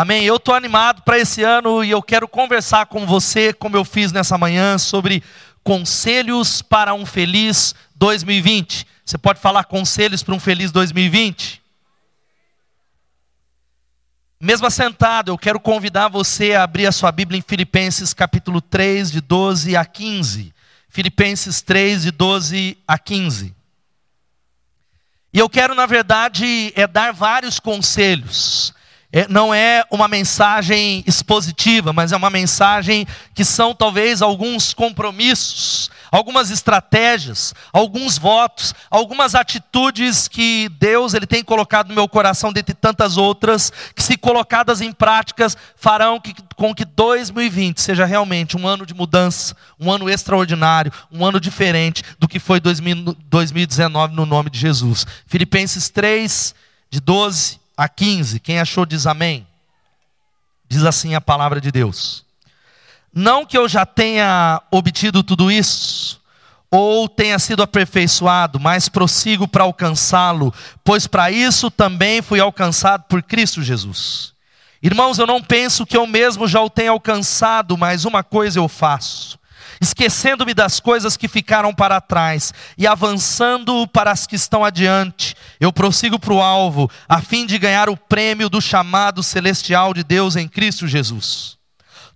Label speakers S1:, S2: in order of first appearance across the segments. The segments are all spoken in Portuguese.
S1: Amém? Eu estou animado para esse ano e eu quero conversar com você, como eu fiz nessa manhã, sobre conselhos para um feliz 2020. Você pode falar conselhos para um feliz 2020? Mesmo assentado, eu quero convidar você a abrir a sua Bíblia em Filipenses capítulo 3, de 12 a 15. Filipenses 3, de 12 a 15. E eu quero, na verdade, é dar vários conselhos não é uma mensagem expositiva, mas é uma mensagem que são talvez alguns compromissos, algumas estratégias, alguns votos, algumas atitudes que Deus ele tem colocado no meu coração, dentre tantas outras, que se colocadas em práticas farão que, com que 2020 seja realmente um ano de mudança, um ano extraordinário, um ano diferente do que foi 2019 no nome de Jesus. Filipenses 3, de 12 a 15. Quem achou diz amém. Diz assim a palavra de Deus. Não que eu já tenha obtido tudo isso, ou tenha sido aperfeiçoado, mas prossigo para alcançá-lo, pois para isso também fui alcançado por Cristo Jesus. Irmãos, eu não penso que eu mesmo já o tenha alcançado, mas uma coisa eu faço esquecendo-me das coisas que ficaram para trás e avançando para as que estão adiante, eu prossigo para o alvo, a fim de ganhar o prêmio do chamado celestial de Deus em Cristo Jesus.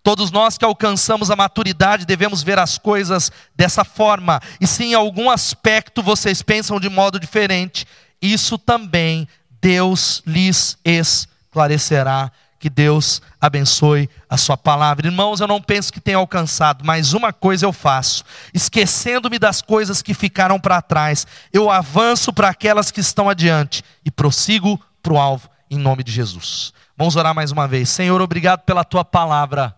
S1: Todos nós que alcançamos a maturidade devemos ver as coisas dessa forma, e se em algum aspecto vocês pensam de modo diferente, isso também Deus lhes esclarecerá que Deus abençoe a sua palavra. Irmãos, eu não penso que tenha alcançado, mas uma coisa eu faço: esquecendo-me das coisas que ficaram para trás, eu avanço para aquelas que estão adiante e prossigo para o alvo, em nome de Jesus. Vamos orar mais uma vez. Senhor, obrigado pela tua palavra.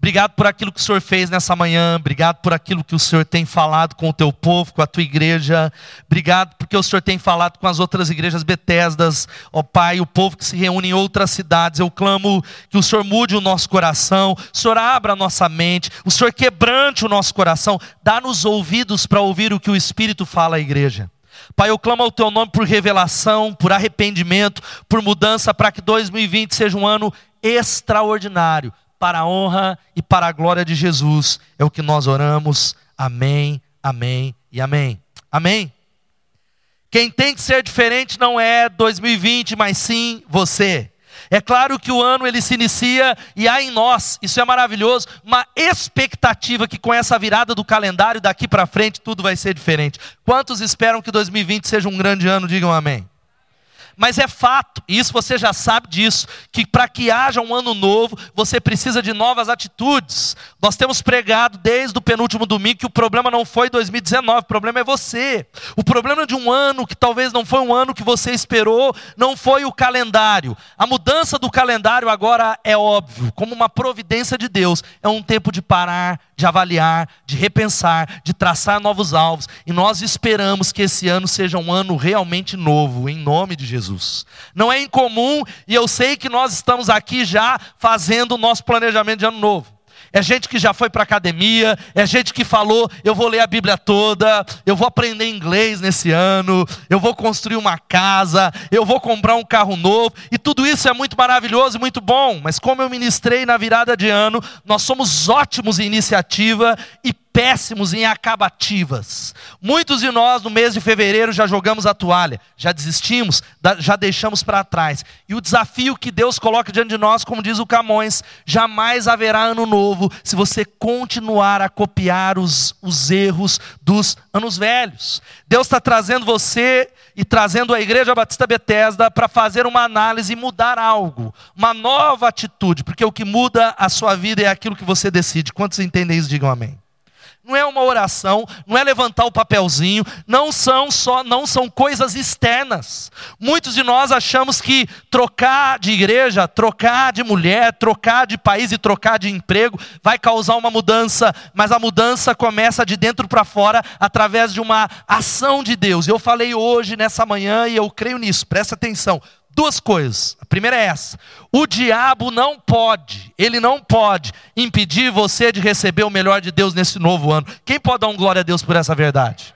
S1: Obrigado por aquilo que o Senhor fez nessa manhã. Obrigado por aquilo que o Senhor tem falado com o teu povo, com a tua igreja. Obrigado porque o Senhor tem falado com as outras igrejas Betesdas, ó Pai, o povo que se reúne em outras cidades. Eu clamo que o Senhor mude o nosso coração, o Senhor abra a nossa mente, o Senhor quebrante o nosso coração, dá-nos ouvidos para ouvir o que o Espírito fala à igreja. Pai, eu clamo ao teu nome por revelação, por arrependimento, por mudança, para que 2020 seja um ano extraordinário para a honra e para a glória de Jesus. É o que nós oramos. Amém, amém e amém. Amém. Quem tem que ser diferente não é 2020, mas sim você. É claro que o ano ele se inicia e há em nós, isso é maravilhoso, uma expectativa que com essa virada do calendário daqui para frente tudo vai ser diferente. Quantos esperam que 2020 seja um grande ano? Digam amém. Mas é fato, e isso você já sabe disso, que para que haja um ano novo, você precisa de novas atitudes. Nós temos pregado desde o penúltimo domingo que o problema não foi 2019, o problema é você. O problema de um ano que talvez não foi um ano que você esperou, não foi o calendário. A mudança do calendário agora é óbvio, como uma providência de Deus. É um tempo de parar, de avaliar, de repensar, de traçar novos alvos. E nós esperamos que esse ano seja um ano realmente novo, em nome de Jesus. Não é incomum, e eu sei que nós estamos aqui já fazendo o nosso planejamento de ano novo é gente que já foi para academia, é gente que falou: eu vou ler a Bíblia toda, eu vou aprender inglês nesse ano, eu vou construir uma casa, eu vou comprar um carro novo, e tudo isso é muito maravilhoso e muito bom, mas como eu ministrei na virada de ano, nós somos ótimos em iniciativa e péssimos em acabativas. Muitos de nós, no mês de fevereiro, já jogamos a toalha, já desistimos, já deixamos para trás. E o desafio que Deus coloca diante de nós, como diz o Camões, jamais haverá ano novo se você continuar a copiar os, os erros dos anos velhos. Deus está trazendo você e trazendo a Igreja Batista Bethesda para fazer uma análise e mudar algo, uma nova atitude, porque o que muda a sua vida é aquilo que você decide. Quantos entendem isso? Digam amém não é uma oração, não é levantar o papelzinho, não são só, não são coisas externas. Muitos de nós achamos que trocar de igreja, trocar de mulher, trocar de país e trocar de emprego vai causar uma mudança, mas a mudança começa de dentro para fora através de uma ação de Deus. Eu falei hoje nessa manhã e eu creio nisso. Presta atenção duas coisas. A primeira é essa: o diabo não pode, ele não pode impedir você de receber o melhor de Deus nesse novo ano. Quem pode dar um glória a Deus por essa verdade?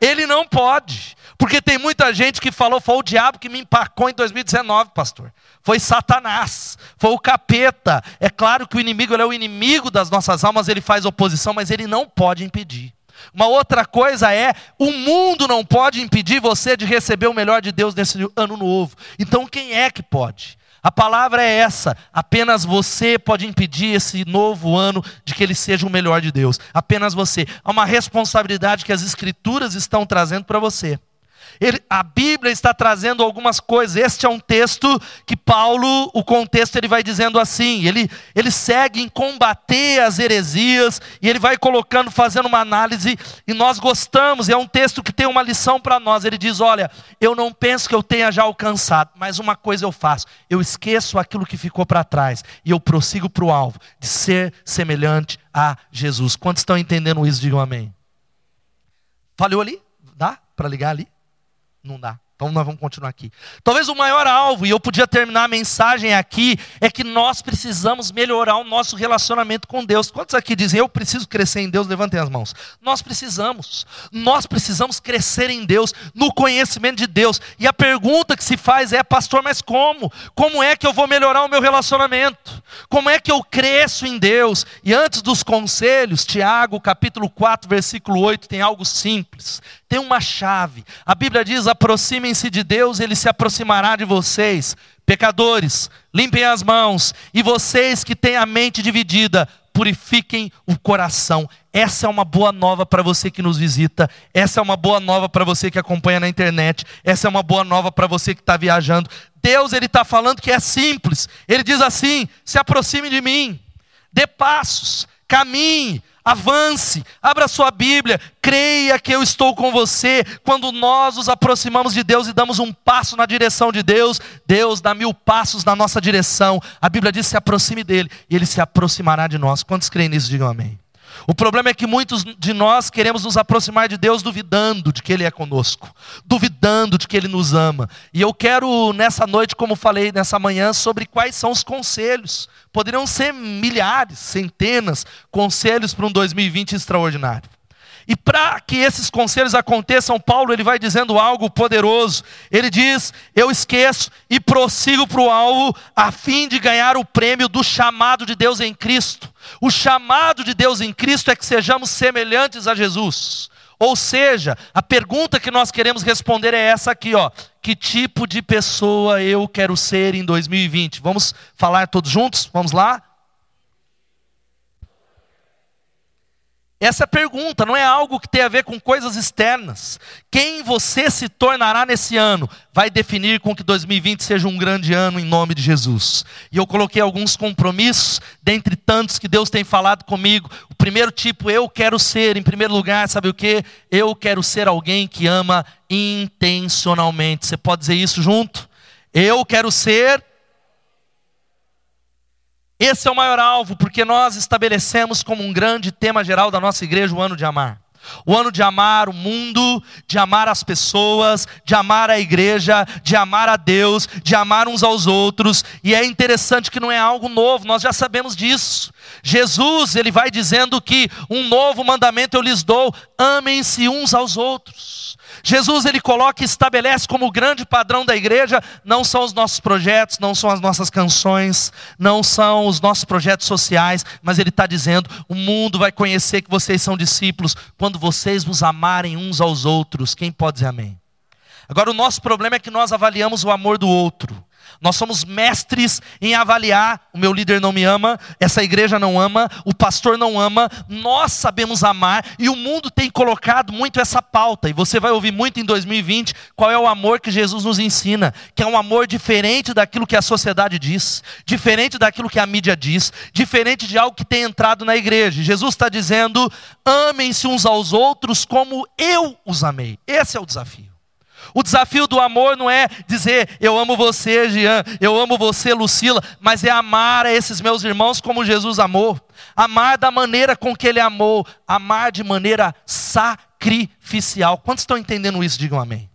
S1: Ele não pode. Porque tem muita gente que falou, foi o diabo que me empacou em 2019, pastor. Foi Satanás, foi o capeta. É claro que o inimigo é o inimigo das nossas almas, ele faz oposição, mas ele não pode impedir. Uma outra coisa é, o mundo não pode impedir você de receber o melhor de Deus nesse ano novo. Então quem é que pode? A palavra é essa: apenas você pode impedir esse novo ano de que ele seja o melhor de Deus. Apenas você. Há uma responsabilidade que as Escrituras estão trazendo para você. Ele, a Bíblia está trazendo algumas coisas. Este é um texto que Paulo, o contexto ele vai dizendo assim, ele, ele segue em combater as heresias e ele vai colocando, fazendo uma análise e nós gostamos. É um texto que tem uma lição para nós. Ele diz: olha, eu não penso que eu tenha já alcançado, mas uma coisa eu faço: eu esqueço aquilo que ficou para trás e eu prossigo para o alvo de ser semelhante a Jesus. Quantos estão entendendo isso? Digam amém. Falhou ali? Dá para ligar ali? Não dá. Então nós vamos continuar aqui. Talvez o maior alvo, e eu podia terminar a mensagem aqui, é que nós precisamos melhorar o nosso relacionamento com Deus. Quantos aqui dizem, eu preciso crescer em Deus? Levantem as mãos. Nós precisamos. Nós precisamos crescer em Deus, no conhecimento de Deus. E a pergunta que se faz é, pastor, mas como? Como é que eu vou melhorar o meu relacionamento? Como é que eu cresço em Deus? E antes dos conselhos, Tiago, capítulo 4, versículo 8, tem algo simples tem uma chave. A Bíblia diz: aproximem-se de Deus, ele se aproximará de vocês. Pecadores, limpem as mãos. E vocês que têm a mente dividida, purifiquem o coração. Essa é uma boa nova para você que nos visita. Essa é uma boa nova para você que acompanha na internet. Essa é uma boa nova para você que está viajando. Deus ele está falando que é simples. Ele diz assim: se aproxime de mim, dê passos, caminhe, Avance, abra sua Bíblia, creia que eu estou com você. Quando nós nos aproximamos de Deus e damos um passo na direção de Deus, Deus dá mil passos na nossa direção. A Bíblia diz: se aproxime dele e ele se aproximará de nós. Quantos creem nisso? Digam amém. O problema é que muitos de nós queremos nos aproximar de Deus duvidando de que Ele é conosco, duvidando de que Ele nos ama. E eu quero, nessa noite, como falei nessa manhã, sobre quais são os conselhos. Poderiam ser milhares, centenas, conselhos para um 2020 extraordinário. E para que esses conselhos aconteçam, Paulo ele vai dizendo algo poderoso. Ele diz: Eu esqueço e prossigo para o alvo, a fim de ganhar o prêmio do chamado de Deus em Cristo. O chamado de Deus em Cristo é que sejamos semelhantes a Jesus. Ou seja, a pergunta que nós queremos responder é essa aqui, ó. Que tipo de pessoa eu quero ser em 2020? Vamos falar todos juntos? Vamos lá? Essa pergunta não é algo que tem a ver com coisas externas. Quem você se tornará nesse ano vai definir com que 2020 seja um grande ano em nome de Jesus. E eu coloquei alguns compromissos, dentre tantos que Deus tem falado comigo. O primeiro tipo, eu quero ser, em primeiro lugar, sabe o que? Eu quero ser alguém que ama intencionalmente. Você pode dizer isso junto? Eu quero ser esse é o maior alvo, porque nós estabelecemos como um grande tema geral da nossa igreja o ano de amar. O ano de amar o mundo, de amar as pessoas, de amar a igreja, de amar a Deus, de amar uns aos outros. E é interessante que não é algo novo, nós já sabemos disso. Jesus, ele vai dizendo que um novo mandamento eu lhes dou: amem-se uns aos outros. Jesus ele coloca e estabelece como o grande padrão da igreja, não são os nossos projetos, não são as nossas canções, não são os nossos projetos sociais, mas ele está dizendo: o mundo vai conhecer que vocês são discípulos quando vocês vos amarem uns aos outros. Quem pode dizer amém? Agora, o nosso problema é que nós avaliamos o amor do outro. Nós somos mestres em avaliar. O meu líder não me ama, essa igreja não ama, o pastor não ama. Nós sabemos amar e o mundo tem colocado muito essa pauta. E você vai ouvir muito em 2020 qual é o amor que Jesus nos ensina, que é um amor diferente daquilo que a sociedade diz, diferente daquilo que a mídia diz, diferente de algo que tem entrado na igreja. Jesus está dizendo: amem-se uns aos outros como eu os amei. Esse é o desafio. O desafio do amor não é dizer eu amo você, Jean, eu amo você, Lucila, mas é amar a esses meus irmãos como Jesus amou. Amar da maneira com que ele amou, amar de maneira sacrificial. Quantos estão entendendo isso? Digam amém.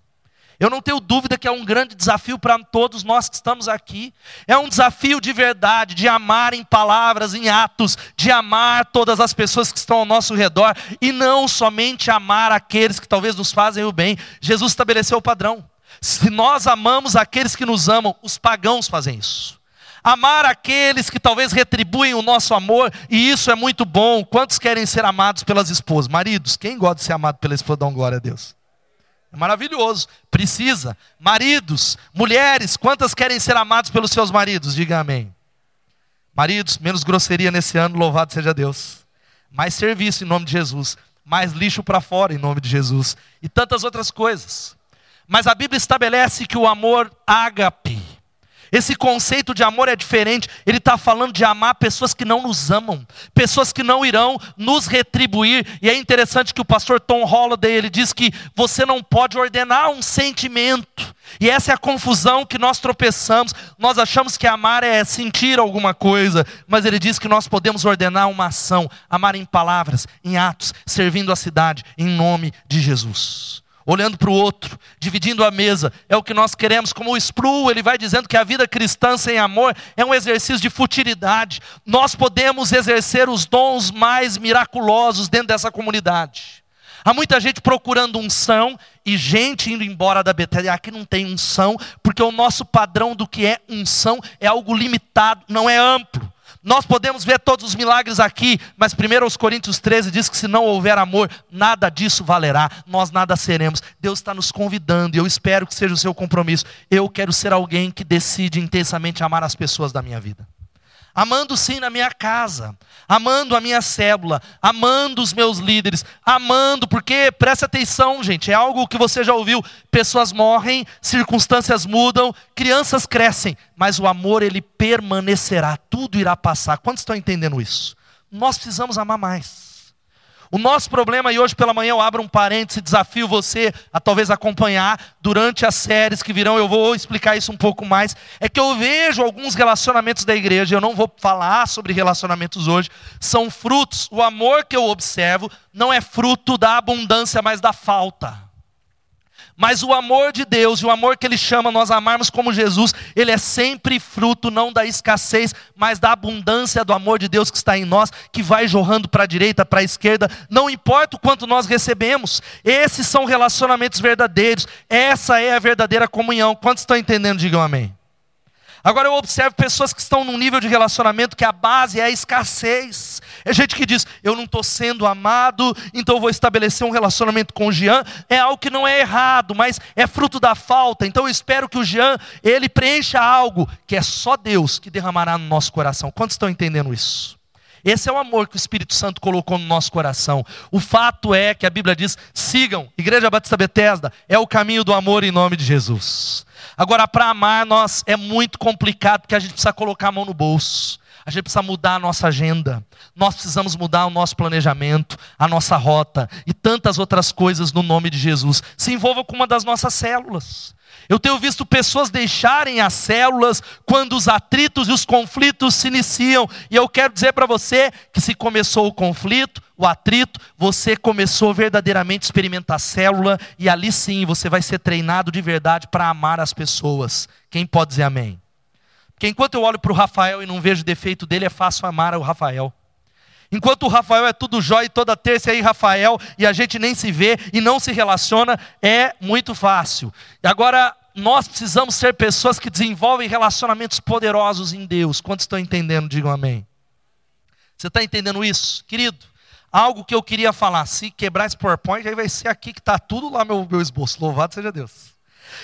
S1: Eu não tenho dúvida que é um grande desafio para todos nós que estamos aqui. É um desafio de verdade, de amar em palavras, em atos, de amar todas as pessoas que estão ao nosso redor e não somente amar aqueles que talvez nos fazem o bem. Jesus estabeleceu o padrão. Se nós amamos aqueles que nos amam, os pagãos fazem isso. Amar aqueles que talvez retribuem o nosso amor, e isso é muito bom. Quantos querem ser amados pelas esposas? Maridos, quem gosta de ser amado pela esposa, dá glória a Deus. É maravilhoso, precisa. Maridos, mulheres, quantas querem ser amados pelos seus maridos? Diga amém. Maridos, menos grosseria nesse ano, louvado seja Deus. Mais serviço em nome de Jesus. Mais lixo para fora em nome de Jesus. E tantas outras coisas. Mas a Bíblia estabelece que o amor ágape, esse conceito de amor é diferente. Ele está falando de amar pessoas que não nos amam, pessoas que não irão nos retribuir. E é interessante que o pastor Tom Holliday ele diz que você não pode ordenar um sentimento. E essa é a confusão que nós tropeçamos. Nós achamos que amar é sentir alguma coisa, mas ele diz que nós podemos ordenar uma ação, amar em palavras, em atos, servindo a cidade, em nome de Jesus olhando para o outro, dividindo a mesa, é o que nós queremos. Como o Spru, ele vai dizendo que a vida cristã sem amor é um exercício de futilidade. Nós podemos exercer os dons mais miraculosos dentro dessa comunidade. Há muita gente procurando unção e gente indo embora da Betânia. Aqui não tem unção, porque o nosso padrão do que é unção é algo limitado, não é amplo. Nós podemos ver todos os milagres aqui, mas 1 Coríntios 13 diz que se não houver amor, nada disso valerá, nós nada seremos. Deus está nos convidando e eu espero que seja o seu compromisso. Eu quero ser alguém que decide intensamente amar as pessoas da minha vida amando sim na minha casa, amando a minha célula, amando os meus líderes, amando, porque presta atenção, gente, é algo que você já ouviu: pessoas morrem, circunstâncias mudam, crianças crescem, mas o amor ele permanecerá, tudo irá passar. Quantos estão entendendo isso? Nós precisamos amar mais. O nosso problema, e hoje pela manhã eu abro um parêntese, desafio você a talvez acompanhar durante as séries que virão, eu vou explicar isso um pouco mais. É que eu vejo alguns relacionamentos da igreja, eu não vou falar sobre relacionamentos hoje, são frutos, o amor que eu observo não é fruto da abundância, mas da falta. Mas o amor de Deus e o amor que Ele chama nós amarmos como Jesus, ele é sempre fruto não da escassez, mas da abundância do amor de Deus que está em nós, que vai jorrando para a direita, para a esquerda, não importa o quanto nós recebemos. Esses são relacionamentos verdadeiros, essa é a verdadeira comunhão. Quantos estão entendendo? Digam amém. Agora eu observo pessoas que estão num nível de relacionamento que a base é a escassez. É gente que diz, eu não estou sendo amado, então vou estabelecer um relacionamento com o Jean. É algo que não é errado, mas é fruto da falta. Então eu espero que o Jean, ele preencha algo que é só Deus que derramará no nosso coração. Quantos estão entendendo isso? Esse é o amor que o Espírito Santo colocou no nosso coração. O fato é que a Bíblia diz: sigam, Igreja Batista Betesda, é o caminho do amor em nome de Jesus. Agora, para amar, nós é muito complicado, porque a gente precisa colocar a mão no bolso. A gente precisa mudar a nossa agenda. Nós precisamos mudar o nosso planejamento, a nossa rota e tantas outras coisas no nome de Jesus. Se envolva com uma das nossas células. Eu tenho visto pessoas deixarem as células quando os atritos e os conflitos se iniciam. E eu quero dizer para você que se começou o conflito, o atrito, você começou verdadeiramente a experimentar a célula e ali sim você vai ser treinado de verdade para amar as pessoas. Quem pode dizer amém? Porque enquanto eu olho para o Rafael e não vejo defeito dele, é fácil amar o Rafael. Enquanto o Rafael é tudo jóia e toda terça aí Rafael e a gente nem se vê e não se relaciona, é muito fácil. E agora nós precisamos ser pessoas que desenvolvem relacionamentos poderosos em Deus. Quantos estão entendendo? Digam amém. Você está entendendo isso, querido? Algo que eu queria falar, se quebrar esse PowerPoint, aí vai ser aqui que está tudo lá meu, meu esboço. Louvado seja Deus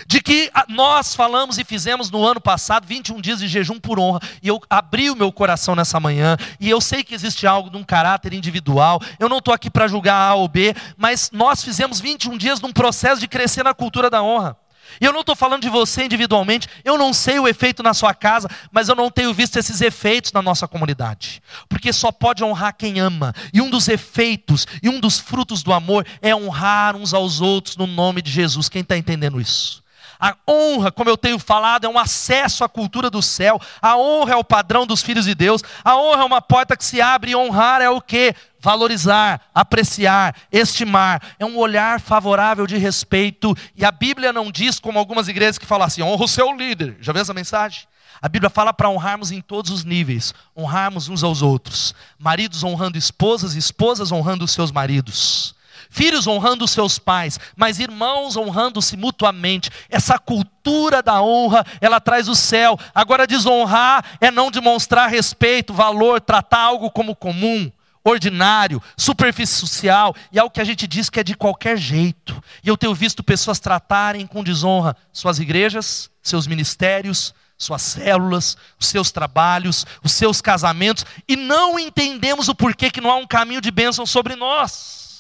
S1: de que nós falamos e fizemos no ano passado 21 dias de jejum por honra, e eu abri o meu coração nessa manhã, e eu sei que existe algo de um caráter individual, eu não estou aqui para julgar A ou B, mas nós fizemos 21 dias num processo de crescer na cultura da honra. E eu não estou falando de você individualmente, eu não sei o efeito na sua casa, mas eu não tenho visto esses efeitos na nossa comunidade. Porque só pode honrar quem ama. E um dos efeitos e um dos frutos do amor é honrar uns aos outros no nome de Jesus. Quem está entendendo isso? A honra, como eu tenho falado, é um acesso à cultura do céu. A honra é o padrão dos filhos de Deus. A honra é uma porta que se abre e honrar é o que? Valorizar, apreciar, estimar. É um olhar favorável de respeito. E a Bíblia não diz, como algumas igrejas que falam assim: honra o seu líder. Já viu essa mensagem? A Bíblia fala para honrarmos em todos os níveis, honrarmos uns aos outros. Maridos honrando esposas, esposas honrando os seus maridos. Filhos honrando seus pais, mas irmãos honrando-se mutuamente. Essa cultura da honra, ela traz o céu. Agora, desonrar é não demonstrar respeito, valor, tratar algo como comum ordinário, superficial, e é o que a gente diz que é de qualquer jeito. E eu tenho visto pessoas tratarem com desonra suas igrejas, seus ministérios, suas células, os seus trabalhos, os seus casamentos, e não entendemos o porquê que não há um caminho de bênção sobre nós.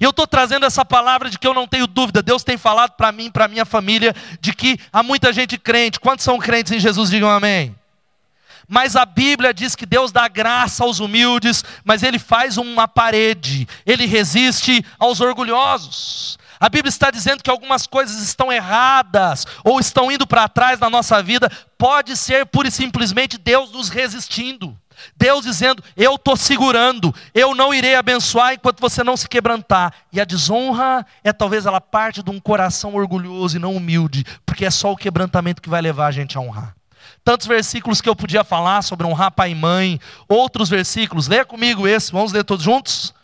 S1: E eu estou trazendo essa palavra de que eu não tenho dúvida, Deus tem falado para mim, para minha família, de que há muita gente crente. Quantos são crentes em Jesus? Digam amém. Mas a Bíblia diz que Deus dá graça aos humildes, mas Ele faz uma parede, Ele resiste aos orgulhosos. A Bíblia está dizendo que algumas coisas estão erradas ou estão indo para trás na nossa vida, pode ser pura e simplesmente Deus nos resistindo. Deus dizendo: Eu estou segurando, eu não irei abençoar enquanto você não se quebrantar. E a desonra é talvez ela parte de um coração orgulhoso e não humilde, porque é só o quebrantamento que vai levar a gente a honrar. Tantos versículos que eu podia falar sobre honrar pai e mãe, outros versículos, leia comigo esse, vamos ler todos juntos?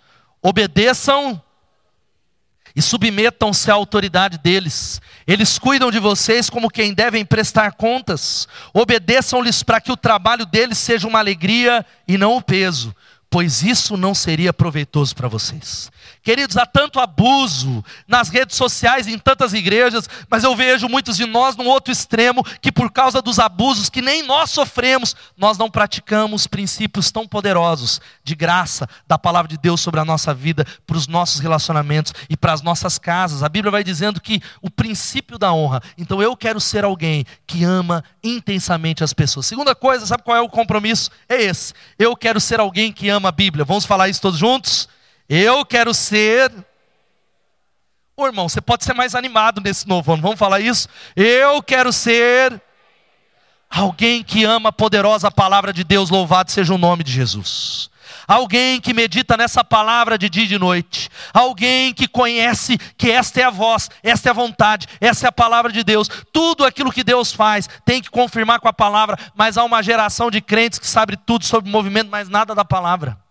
S1: Obedeçam e submetam-se à autoridade deles. Eles cuidam de vocês como quem devem prestar contas. Obedeçam-lhes para que o trabalho deles seja uma alegria e não um peso, pois isso não seria proveitoso para vocês. Queridos, há tanto abuso nas redes sociais em tantas igrejas, mas eu vejo muitos de nós num outro extremo que por causa dos abusos que nem nós sofremos, nós não praticamos princípios tão poderosos de graça da palavra de Deus sobre a nossa vida, para os nossos relacionamentos e para as nossas casas. A Bíblia vai dizendo que o princípio da honra. Então eu quero ser alguém que ama intensamente as pessoas. Segunda coisa, sabe qual é o compromisso? É esse. Eu quero ser alguém que ama a Bíblia. Vamos falar isso todos juntos? Eu quero ser. Ô irmão, você pode ser mais animado nesse novo ano, vamos falar isso? Eu quero ser alguém que ama a poderosa palavra de Deus, louvado seja o nome de Jesus. Alguém que medita nessa palavra de dia e de noite. Alguém que conhece que esta é a voz, esta é a vontade, essa é a palavra de Deus. Tudo aquilo que Deus faz tem que confirmar com a palavra, mas há uma geração de crentes que sabe tudo sobre o movimento, mas nada da palavra.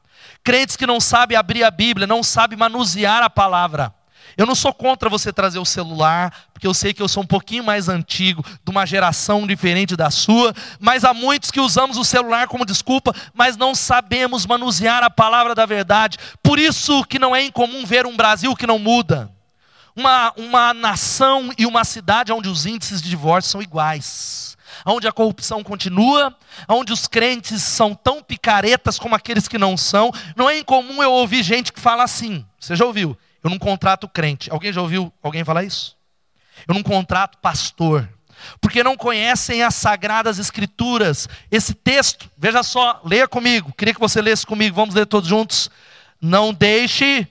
S1: Crentes que não sabem abrir a Bíblia, não sabem manusear a palavra. Eu não sou contra você trazer o celular, porque eu sei que eu sou um pouquinho mais antigo, de uma geração diferente da sua, mas há muitos que usamos o celular como desculpa, mas não sabemos manusear a palavra da verdade. Por isso que não é incomum ver um Brasil que não muda. Uma, uma nação e uma cidade onde os índices de divórcio são iguais onde a corrupção continua, onde os crentes são tão picaretas como aqueles que não são. Não é incomum eu ouvir gente que fala assim. Você já ouviu? Eu não contrato crente. Alguém já ouviu alguém falar isso? Eu não contrato pastor. Porque não conhecem as sagradas escrituras. Esse texto, veja só, leia comigo. Queria que você lesse comigo. Vamos ler todos juntos. Não deixe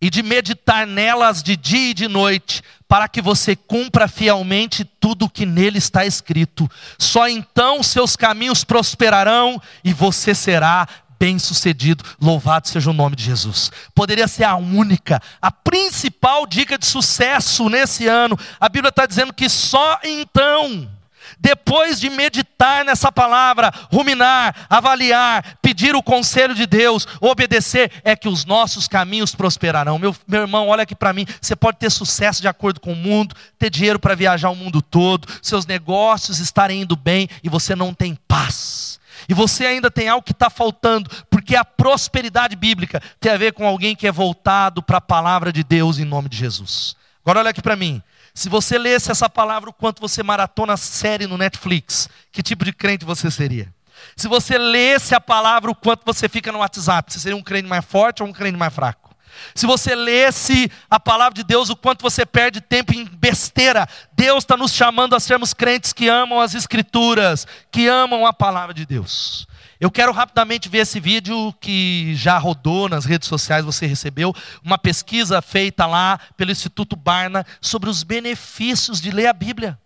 S1: e de meditar nelas de dia e de noite, para que você cumpra fielmente tudo o que nele está escrito. Só então seus caminhos prosperarão e você será bem-sucedido. Louvado seja o nome de Jesus. Poderia ser a única, a principal dica de sucesso nesse ano. A Bíblia está dizendo que só então depois de meditar nessa palavra, ruminar, avaliar, pedir o conselho de Deus, obedecer, é que os nossos caminhos prosperarão. Meu, meu irmão, olha aqui para mim: você pode ter sucesso de acordo com o mundo, ter dinheiro para viajar o mundo todo, seus negócios estarem indo bem e você não tem paz. E você ainda tem algo que está faltando, porque a prosperidade bíblica tem a ver com alguém que é voltado para a palavra de Deus em nome de Jesus. Agora olha aqui para mim. Se você lesse essa palavra o quanto você maratona série no Netflix, que tipo de crente você seria? Se você lesse a palavra o quanto você fica no WhatsApp, você seria um crente mais forte ou um crente mais fraco? Se você lesse a palavra de Deus, o quanto você perde tempo em besteira, Deus está nos chamando a sermos crentes que amam as Escrituras, que amam a palavra de Deus. Eu quero rapidamente ver esse vídeo que já rodou nas redes sociais, você recebeu, uma pesquisa feita lá pelo Instituto Barna sobre os benefícios de ler a Bíblia.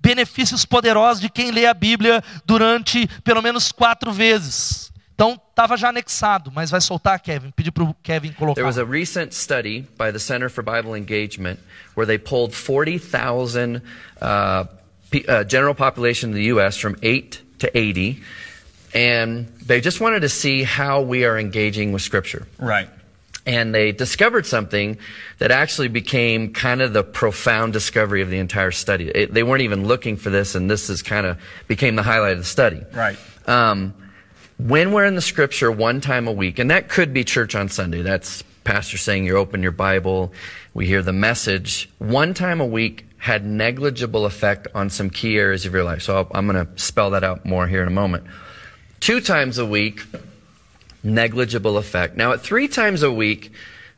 S1: Benefícios poderosos de quem lê a Bíblia durante pelo menos quatro vezes. Então, estava já anexado, mas vai soltar, Kevin. Pedir para o Kevin colocar.
S2: There was a recent study by the Center for Bible Engagement where they pulled 40,000 uh, uh, general population in the U.S. from 8 to 80 and they just wanted to see how we are engaging with Scripture.
S3: Right.
S2: And they discovered something that actually became kind of the profound discovery of the entire study. It, they weren't even looking for this, and this is kind of became the highlight of the study.
S3: Right.
S2: Um, when we're in the Scripture one time a week, and that could be church on Sunday. That's pastor saying you open your Bible, we hear the message. One time a week had negligible effect on some key areas of your life. So i I'm going to spell that out more here in a moment. Two times a week, negligible effect. Now, at three times a week,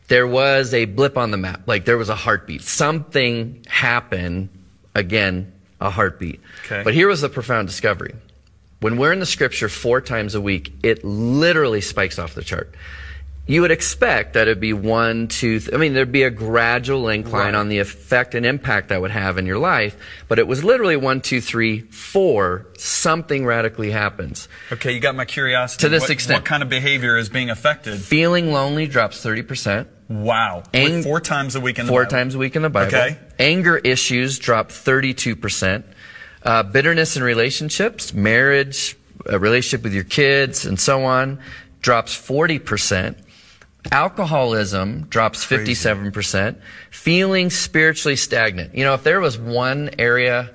S2: there was a blip on the map. Like there was a heartbeat. Something happened. Again, a heartbeat.
S3: Okay.
S2: But here was the profound discovery. When we're in the scripture four times a week, it literally spikes off the chart you would expect that it'd be one, two, th- I mean, there'd be a gradual incline
S3: Right.
S2: on the effect and impact that would have in your life, but it was literally one, two, three, four, something radically happens.
S3: Okay, you got my curiosity.
S2: To this
S3: what,
S2: extent.
S3: What kind of behavior is being affected?
S2: Feeling lonely drops 30%.
S3: Wow.
S2: Ang-
S3: four times a week in the
S2: Four
S3: Bible.
S2: times a week in the Bible.
S3: Okay.
S2: Anger issues drop 32%. Uh, bitterness in relationships, marriage, a relationship with your kids, and so on, drops 40%. Alcoholism drops 57%. Feeling spiritually stagnant. You know, if there was one area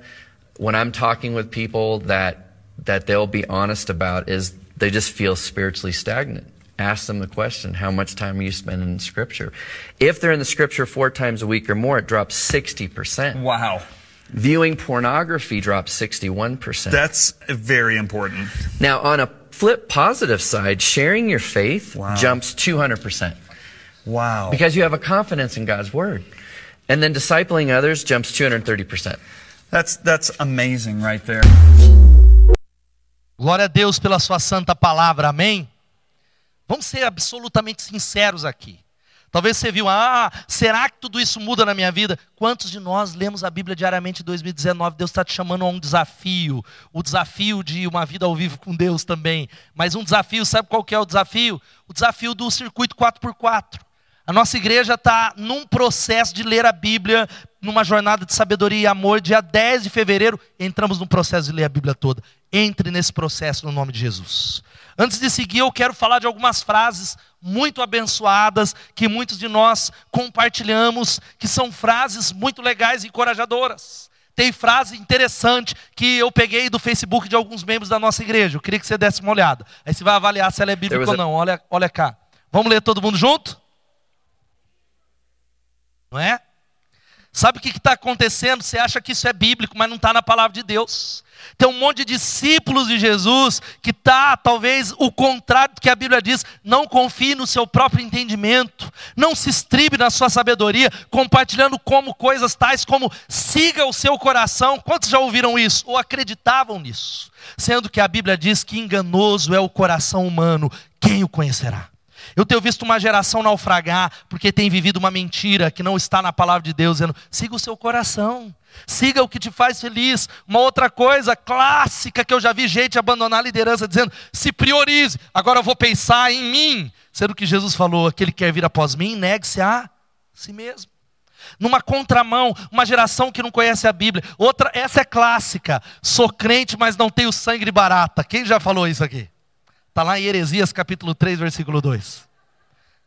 S2: when I'm talking with people that, that they'll be honest about is they just feel spiritually stagnant. Ask them the question, how much time are you spending in scripture? If they're in the scripture four times a week or more, it drops 60%.
S3: Wow.
S2: Viewing pornography drops 61%.
S3: That's very important.
S2: now, on a flip positive side, sharing your faith
S3: Wow.
S2: jumps 200%.
S3: Wow.
S2: Because you have a confidence in God's word. And then discipling others jumps 230%.
S3: That's that's amazing right there.
S1: Glória a Deus pela sua santa palavra, amém? Vamos ser absolutamente sinceros aqui. Talvez você viu, ah, será que tudo isso muda na minha vida? Quantos de nós lemos a Bíblia diariamente em 2019? Deus está te chamando a um desafio, o desafio de uma vida ao vivo com Deus também. Mas um desafio, sabe qual que é o desafio? O desafio do circuito 4x4. A nossa igreja está num processo de ler a Bíblia, numa jornada de sabedoria e amor. Dia 10 de fevereiro, entramos no processo de ler a Bíblia toda. Entre nesse processo no nome de Jesus. Antes de seguir, eu quero falar de algumas frases muito abençoadas que muitos de nós compartilhamos, que são frases muito legais e encorajadoras. Tem frase interessante que eu peguei do Facebook de alguns membros da nossa igreja. Eu queria que você desse uma olhada. Aí você vai avaliar se ela é bíblica ou não. Olha, olha cá. Vamos ler todo mundo junto? Não é? Sabe o que está acontecendo? Você acha que isso é bíblico, mas não está na palavra de Deus. Tem um monte de discípulos de Jesus que está, talvez, o contrário do que a Bíblia diz. Não confie no seu próprio entendimento. Não se estribe na sua sabedoria, compartilhando como coisas tais como siga o seu coração. Quantos já ouviram isso? Ou acreditavam nisso? Sendo que a Bíblia diz que enganoso é o coração humano. Quem o conhecerá? Eu tenho visto uma geração naufragar porque tem vivido uma mentira que não está na palavra de Deus, dizendo: siga o seu coração, siga o que te faz feliz. Uma outra coisa clássica que eu já vi gente abandonar a liderança dizendo: se priorize, agora eu vou pensar em mim. Sendo que Jesus falou: aquele que quer vir após mim, negue-se a si mesmo. Numa contramão, uma geração que não conhece a Bíblia. Outra, essa é clássica. Sou crente, mas não tenho sangue barata. Quem já falou isso aqui? Está lá em Heresias capítulo 3, versículo 2.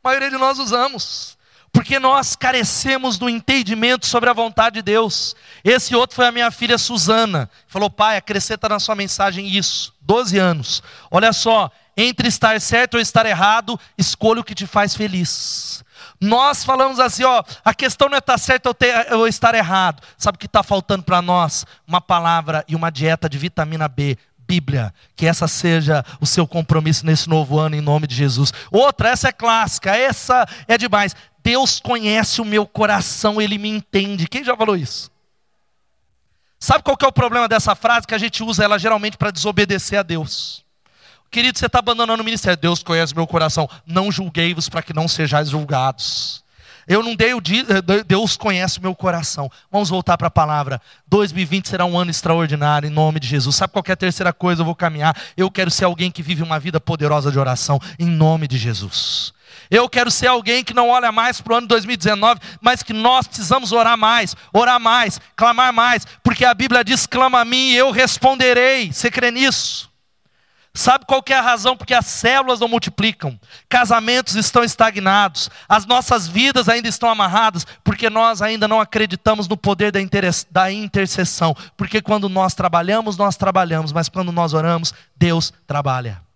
S1: A maioria de nós usamos. Porque nós carecemos do entendimento sobre a vontade de Deus. Esse outro foi a minha filha Suzana. Falou, pai, acrescenta na sua mensagem isso. 12 anos. Olha só, entre estar certo ou estar errado, escolha o que te faz feliz. Nós falamos assim, ó, a questão não é estar certo ou, ter, ou estar errado. Sabe o que está faltando para nós? Uma palavra e uma dieta de vitamina B. Bíblia, que essa seja o seu compromisso nesse novo ano, em nome de Jesus. Outra, essa é clássica, essa é demais. Deus conhece o meu coração, Ele me entende. Quem já falou isso? Sabe qual que é o problema dessa frase? Que a gente usa ela geralmente para desobedecer a Deus. Querido, você está abandonando o ministério. Deus conhece meu coração. Não julguei-vos para que não sejais julgados. Eu não dei o dia, eh, Deus conhece o meu coração. Vamos voltar para a palavra. 2020 será um ano extraordinário em nome de Jesus. Sabe qual é a terceira coisa? Eu vou caminhar. Eu quero ser alguém que vive uma vida poderosa de oração em nome de Jesus. Eu quero ser alguém que não olha mais para o ano 2019, mas que nós precisamos orar mais, orar mais, clamar mais, porque a Bíblia diz: clama a mim e eu responderei. Você crê nisso? Sabe qual é a razão? Porque as células não multiplicam, casamentos estão estagnados, as nossas vidas ainda estão amarradas, porque nós ainda não acreditamos no poder da intercessão. Porque quando nós trabalhamos, nós trabalhamos, mas quando nós oramos, Deus trabalha.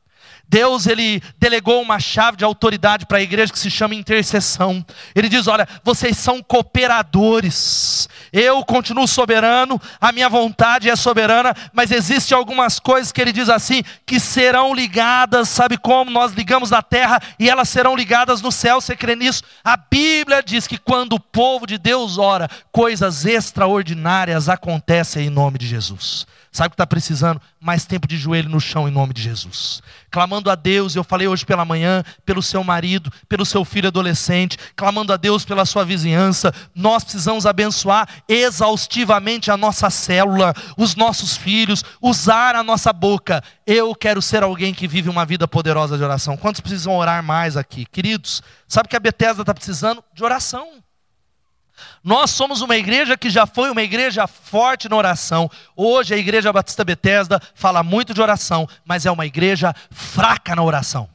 S1: Deus ele delegou uma chave de autoridade para a igreja que se chama intercessão. Ele diz: "Olha, vocês são cooperadores. Eu continuo soberano, a minha vontade é soberana, mas existem algumas coisas que ele diz assim que serão ligadas, sabe como nós ligamos na terra e elas serão ligadas no céu. Você crê nisso? A Bíblia diz que quando o povo de Deus ora, coisas extraordinárias acontecem em nome de Jesus. Sabe o que está precisando? Mais tempo de joelho no chão em nome de Jesus. Clamando a Deus, eu falei hoje pela manhã, pelo seu marido, pelo seu filho adolescente, clamando a Deus pela sua vizinhança. Nós precisamos abençoar exaustivamente a nossa célula, os nossos filhos, usar a nossa boca. Eu quero ser alguém que vive uma vida poderosa de oração. Quantos precisam orar mais aqui? Queridos, sabe que a Bethesda está precisando? De oração. Nós somos uma igreja que já foi uma igreja forte na oração. Hoje a igreja Batista Betesda fala muito de oração, mas é uma igreja fraca na oração.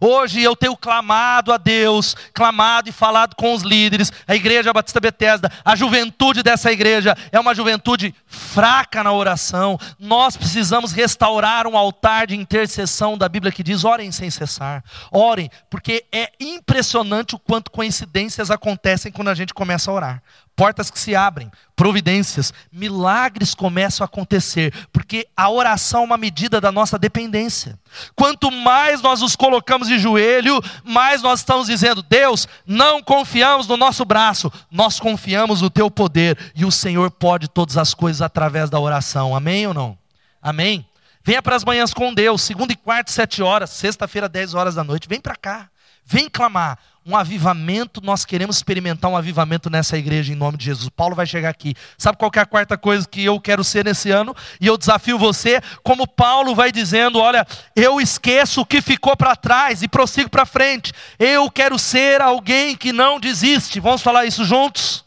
S1: Hoje eu tenho clamado a Deus, clamado e falado com os líderes, a igreja Batista Betesda, a juventude dessa igreja é uma juventude fraca na oração. Nós precisamos restaurar um altar de intercessão da Bíblia que diz: orem sem cessar. Orem, porque é impressionante o quanto coincidências acontecem quando a gente começa a orar portas que se abrem, providências, milagres começam a acontecer, porque a oração é uma medida da nossa dependência. Quanto mais nós nos colocamos de joelho, mais nós estamos dizendo: Deus, não confiamos no nosso braço, nós confiamos no teu poder, e o Senhor pode todas as coisas através da oração. Amém ou não? Amém? Venha para as manhãs com Deus, segunda e quarta, sete horas, sexta-feira, dez horas da noite. Vem para cá, vem clamar um avivamento, nós queremos experimentar um avivamento nessa igreja em nome de Jesus. Paulo vai chegar aqui. Sabe qual é a quarta coisa que eu quero ser nesse ano? E eu desafio você, como Paulo vai dizendo: olha, eu esqueço o que ficou para trás e prossigo para frente. Eu quero ser alguém que não desiste. Vamos falar isso juntos?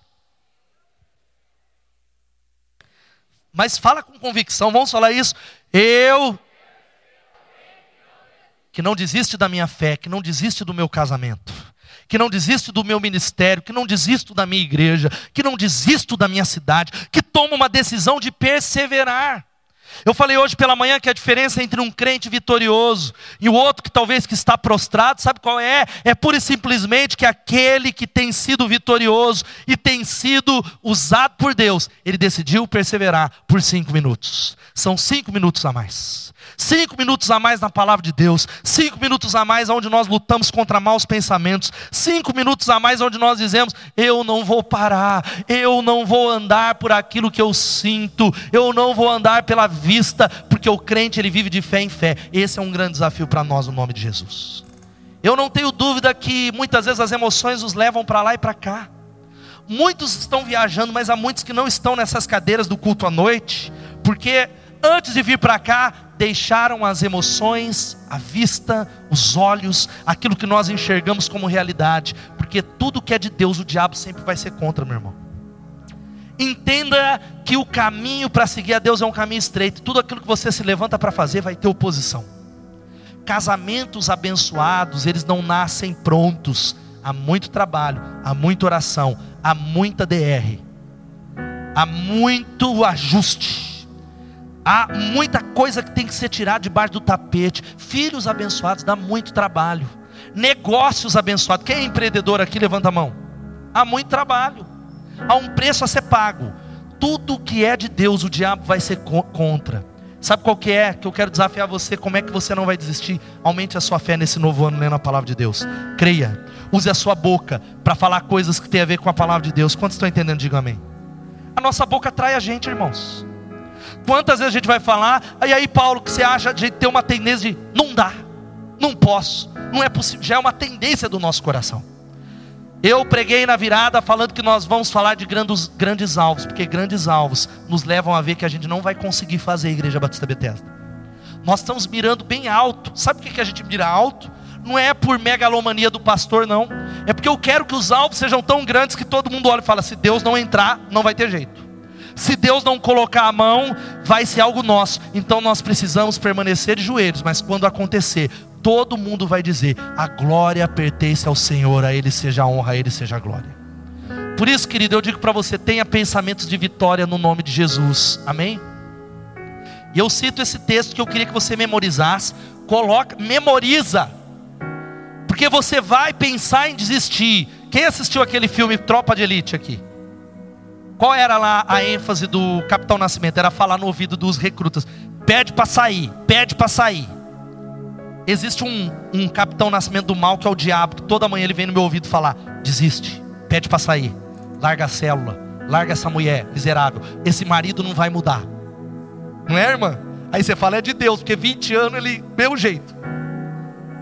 S1: Mas fala com convicção, vamos falar isso. Eu que não desiste da minha fé, que não desiste do meu casamento que não desisto do meu ministério, que não desisto da minha igreja, que não desisto da minha cidade, que tomo uma decisão de perseverar. Eu falei hoje pela manhã que a diferença entre um crente vitorioso e o outro que talvez que está prostrado, sabe qual é? É pura e simplesmente que aquele que tem sido vitorioso e tem sido usado por Deus, ele decidiu perseverar por cinco minutos. São cinco minutos a mais. Cinco minutos a mais na palavra de Deus. Cinco minutos a mais onde nós lutamos contra maus pensamentos. Cinco minutos a mais onde nós dizemos: Eu não vou parar. Eu não vou andar por aquilo que eu sinto. Eu não vou andar pela vista. Porque o crente ele vive de fé em fé. Esse é um grande desafio para nós no nome de Jesus. Eu não tenho dúvida que muitas vezes as emoções nos levam para lá e para cá. Muitos estão viajando, mas há muitos que não estão nessas cadeiras do culto à noite, porque antes de vir para cá, deixaram as emoções, a vista, os olhos, aquilo que nós enxergamos como realidade, porque tudo que é de Deus, o diabo sempre vai ser contra, meu irmão. Entenda que o caminho para seguir a Deus é um caminho estreito, tudo aquilo que você se levanta para fazer vai ter oposição. Casamentos abençoados, eles não nascem prontos, há muito trabalho, há muita oração, há muita DR, há muito ajuste Há muita coisa que tem que ser tirada debaixo do tapete. Filhos abençoados dá muito trabalho. Negócios abençoados. Quem é empreendedor aqui, levanta a mão. Há muito trabalho. Há um preço a ser pago. Tudo que é de Deus, o diabo vai ser contra. Sabe qual que é? Que eu quero desafiar você. Como é que você não vai desistir? Aumente a sua fé nesse novo ano lendo a palavra de Deus. Creia. Use a sua boca para falar coisas que têm a ver com a palavra de Deus. Quantos estão entendendo? Diga amém. A nossa boca atrai a gente, irmãos. Quantas vezes a gente vai falar, e aí, Paulo, que você acha de ter uma tendência de não dá, não posso, não é possível, já é uma tendência do nosso coração. Eu preguei na virada falando que nós vamos falar de grandes, grandes alvos, porque grandes alvos nos levam a ver que a gente não vai conseguir fazer a Igreja Batista Bethesda. Nós estamos mirando bem alto. Sabe por que a gente mira alto? Não é por megalomania do pastor, não. É porque eu quero que os alvos sejam tão grandes que todo mundo olha e fala: se Deus não entrar, não vai ter jeito. Se Deus não colocar a mão, vai ser algo nosso. Então nós precisamos permanecer de joelhos, mas quando acontecer, todo mundo vai dizer: a glória pertence ao Senhor, a Ele seja a honra, a Ele seja a glória. Por isso, querido, eu digo para você: tenha pensamentos de vitória no nome de Jesus, amém? E eu cito esse texto que eu queria que você memorizasse, coloca, memoriza, porque você vai pensar em desistir. Quem assistiu aquele filme Tropa de Elite aqui? Qual era lá a ênfase do Capitão Nascimento? Era falar no ouvido dos recrutas: pede para sair, pede para sair. Existe um, um capitão nascimento do mal que é o diabo, que toda manhã ele vem no meu ouvido falar: desiste, pede para sair, larga a célula, larga essa mulher miserável, esse marido não vai mudar. Não é, irmã? Aí você fala: é de Deus, porque 20 anos ele, meu jeito,